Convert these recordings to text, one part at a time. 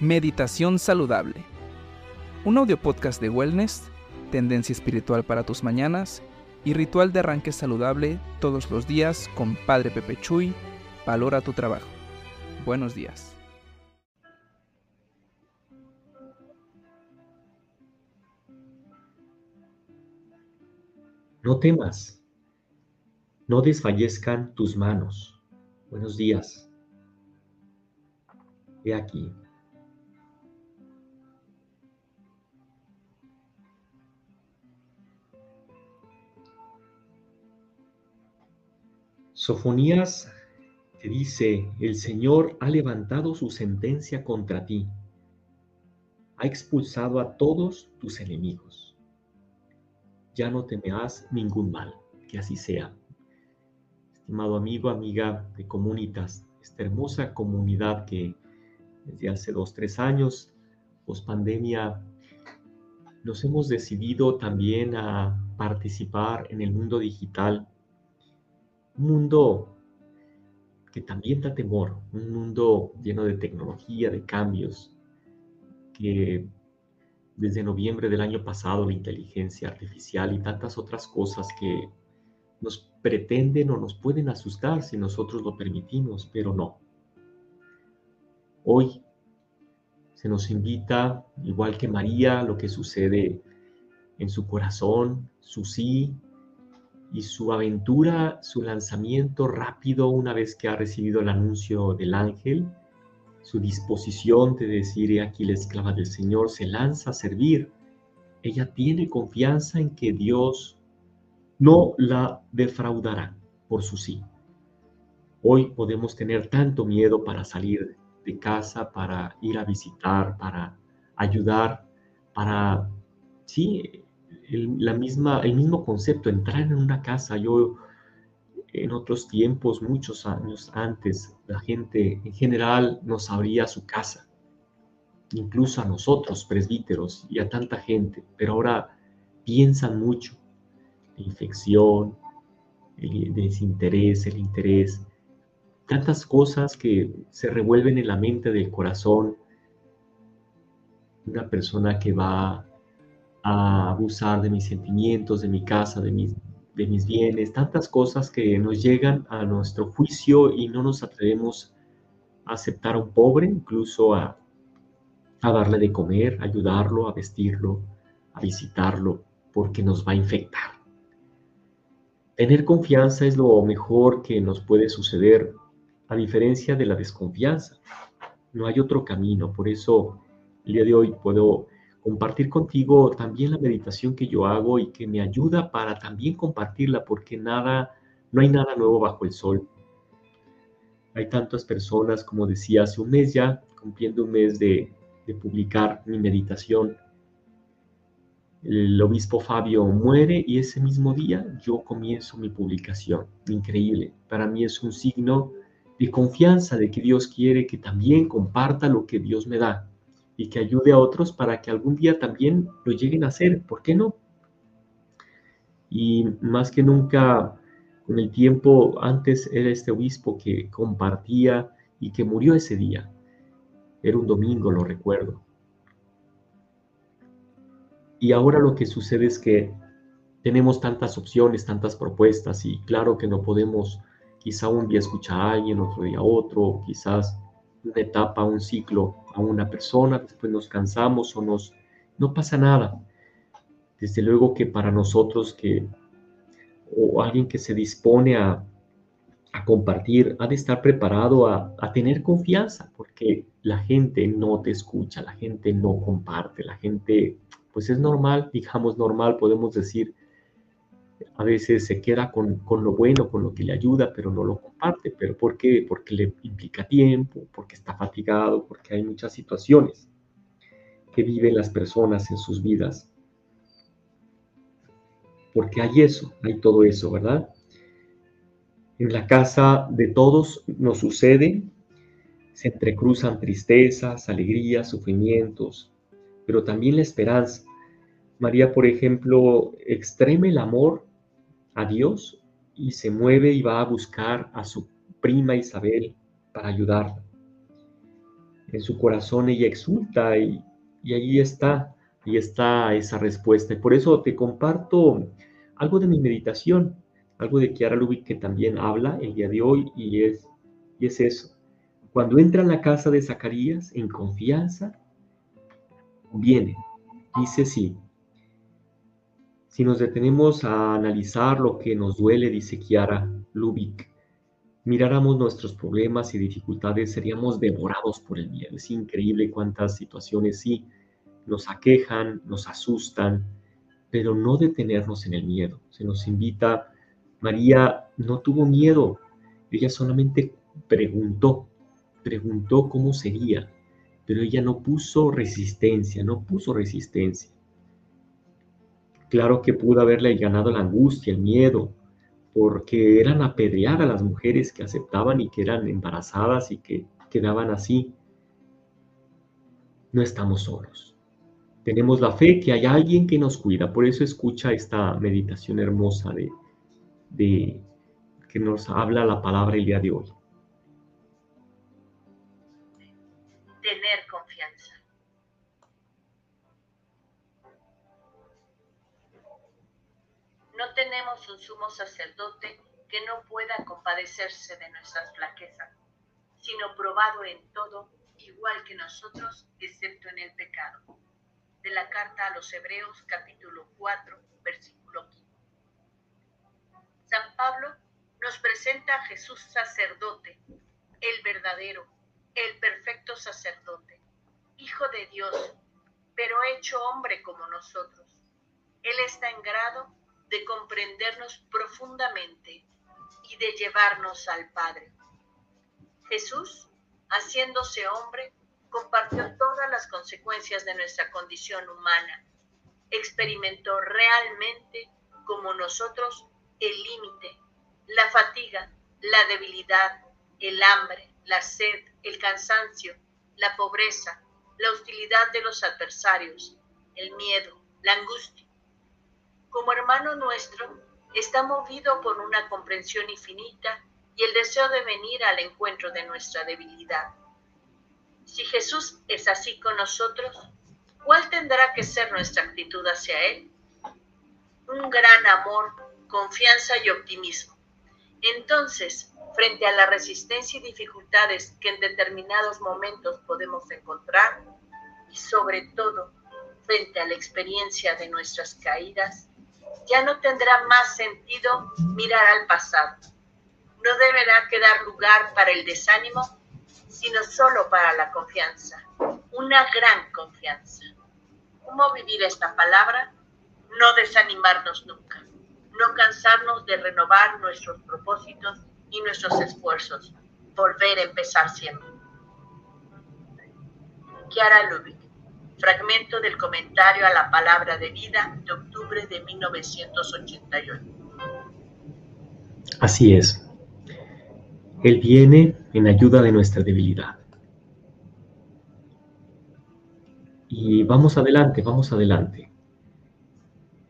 Meditación Saludable. Un audio podcast de wellness, tendencia espiritual para tus mañanas y ritual de arranque saludable todos los días con Padre Pepe Chuy. Valora tu trabajo. Buenos días. No temas, no desfallezcan tus manos. Buenos días. He aquí, Sofonías te dice, el Señor ha levantado su sentencia contra ti, ha expulsado a todos tus enemigos. Ya no temerás ningún mal, que así sea. Estimado amigo, amiga de Comunitas, esta hermosa comunidad que desde hace dos, tres años, post pandemia, nos hemos decidido también a participar en el mundo digital mundo que también da temor, un mundo lleno de tecnología, de cambios, que desde noviembre del año pasado la inteligencia artificial y tantas otras cosas que nos pretenden o nos pueden asustar si nosotros lo permitimos, pero no. Hoy se nos invita, igual que María, lo que sucede en su corazón, su sí, y su aventura, su lanzamiento rápido una vez que ha recibido el anuncio del ángel, su disposición de decir, aquí la esclava del Señor, se lanza a servir. Ella tiene confianza en que Dios no la defraudará por su sí. Hoy podemos tener tanto miedo para salir de casa, para ir a visitar, para ayudar, para, sí, el, la misma, el mismo concepto, entrar en una casa. Yo en otros tiempos, muchos años antes, la gente en general nos abría su casa, incluso a nosotros, presbíteros, y a tanta gente, pero ahora piensan mucho. La infección, el desinterés, el interés, tantas cosas que se revuelven en la mente del corazón. Una persona que va a abusar de mis sentimientos, de mi casa, de mis, de mis bienes, tantas cosas que nos llegan a nuestro juicio y no nos atrevemos a aceptar a un pobre, incluso a, a darle de comer, ayudarlo, a vestirlo, a visitarlo, porque nos va a infectar. Tener confianza es lo mejor que nos puede suceder, a diferencia de la desconfianza. No hay otro camino, por eso el día de hoy puedo compartir contigo también la meditación que yo hago y que me ayuda para también compartirla, porque nada, no hay nada nuevo bajo el sol. Hay tantas personas, como decía hace un mes ya, cumpliendo un mes de, de publicar mi meditación. El obispo Fabio muere y ese mismo día yo comienzo mi publicación. Increíble. Para mí es un signo de confianza de que Dios quiere que también comparta lo que Dios me da y que ayude a otros para que algún día también lo lleguen a hacer. ¿Por qué no? Y más que nunca, con el tiempo, antes era este obispo que compartía y que murió ese día. Era un domingo, lo recuerdo. Y ahora lo que sucede es que tenemos tantas opciones, tantas propuestas y claro que no podemos quizá un día escuchar a alguien, otro día otro, quizás una etapa, un ciclo a una persona, después nos cansamos o nos... No pasa nada. Desde luego que para nosotros que, o alguien que se dispone a, a compartir, ha de estar preparado a, a, tener confianza, porque la gente no te escucha, la gente no comparte, la gente, pues es normal, digamos normal, podemos decir, a veces se queda con, con, lo bueno, con lo que le ayuda, pero no lo comparte. ¿Pero por qué? Porque le implica tiempo, porque está fatigado, porque hay muchas situaciones que viven las personas en sus vidas. Porque hay eso, hay todo eso, ¿verdad? En la casa de todos nos sucede, se entrecruzan tristezas, alegrías, sufrimientos, pero también la esperanza. María, por ejemplo, extreme el amor a Dios y se mueve y va a buscar a su prima Isabel para ayudarla. en su corazón ella exulta y, y ahí está, ahí está esa respuesta. Y por eso te comparto algo de mi meditación, algo de Kiara Lubick que también habla el día de hoy y es, y es eso. Cuando entra en la casa de Zacarías en confianza, viene, dice sí. Si nos detenemos a analizar lo que nos duele, dice Kiara Lubick, miráramos nuestros problemas y dificultades, seríamos devorados por el miedo. Es increíble cuántas situaciones sí nos aquejan, nos asustan, pero no detenernos en el miedo. Se nos invita, María no tuvo miedo, ella solamente preguntó, preguntó cómo sería, pero ella no puso resistencia, no puso resistencia. Claro que pudo haberle ganado la angustia, el miedo, porque eran apedrear a las mujeres que aceptaban y que eran embarazadas y que quedaban así. No estamos solos. Tenemos la fe que hay alguien que nos cuida. Por eso escucha esta meditación hermosa de, de que nos habla la palabra el día de hoy. No tenemos un sumo sacerdote que no pueda compadecerse de nuestras flaquezas, sino probado en todo, igual que nosotros, excepto en el pecado. De la carta a los Hebreos capítulo 4, versículo 15. San Pablo nos presenta a Jesús sacerdote, el verdadero, el perfecto sacerdote, Hijo de Dios, pero hecho hombre como nosotros. Él está en grado de comprendernos profundamente y de llevarnos al Padre. Jesús, haciéndose hombre, compartió todas las consecuencias de nuestra condición humana. Experimentó realmente, como nosotros, el límite, la fatiga, la debilidad, el hambre, la sed, el cansancio, la pobreza, la hostilidad de los adversarios, el miedo, la angustia como hermano nuestro, está movido por una comprensión infinita y el deseo de venir al encuentro de nuestra debilidad. Si Jesús es así con nosotros, ¿cuál tendrá que ser nuestra actitud hacia Él? Un gran amor, confianza y optimismo. Entonces, frente a la resistencia y dificultades que en determinados momentos podemos encontrar, y sobre todo frente a la experiencia de nuestras caídas, ya no tendrá más sentido mirar al pasado. No deberá quedar lugar para el desánimo, sino solo para la confianza, una gran confianza. ¿Cómo vivir esta palabra? No desanimarnos nunca, no cansarnos de renovar nuestros propósitos y nuestros esfuerzos, volver a empezar siempre. Kiara Lubick fragmento del comentario a la palabra de vida de octubre de 1981. Así es. Él viene en ayuda de nuestra debilidad. Y vamos adelante, vamos adelante.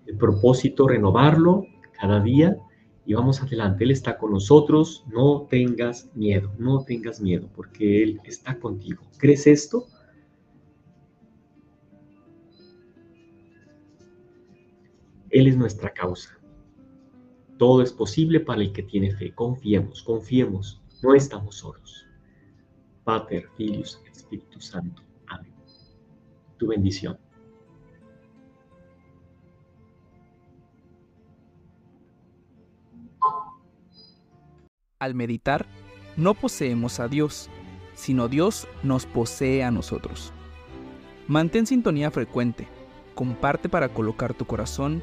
El propósito, renovarlo cada día y vamos adelante. Él está con nosotros. No tengas miedo, no tengas miedo, porque Él está contigo. ¿Crees esto? Él es nuestra causa. Todo es posible para el que tiene fe. Confiemos, confiemos. No estamos solos. Pater, Filius, Espíritu Santo. Amén. Tu bendición. Al meditar, no poseemos a Dios, sino Dios nos posee a nosotros. Mantén sintonía frecuente. Comparte para colocar tu corazón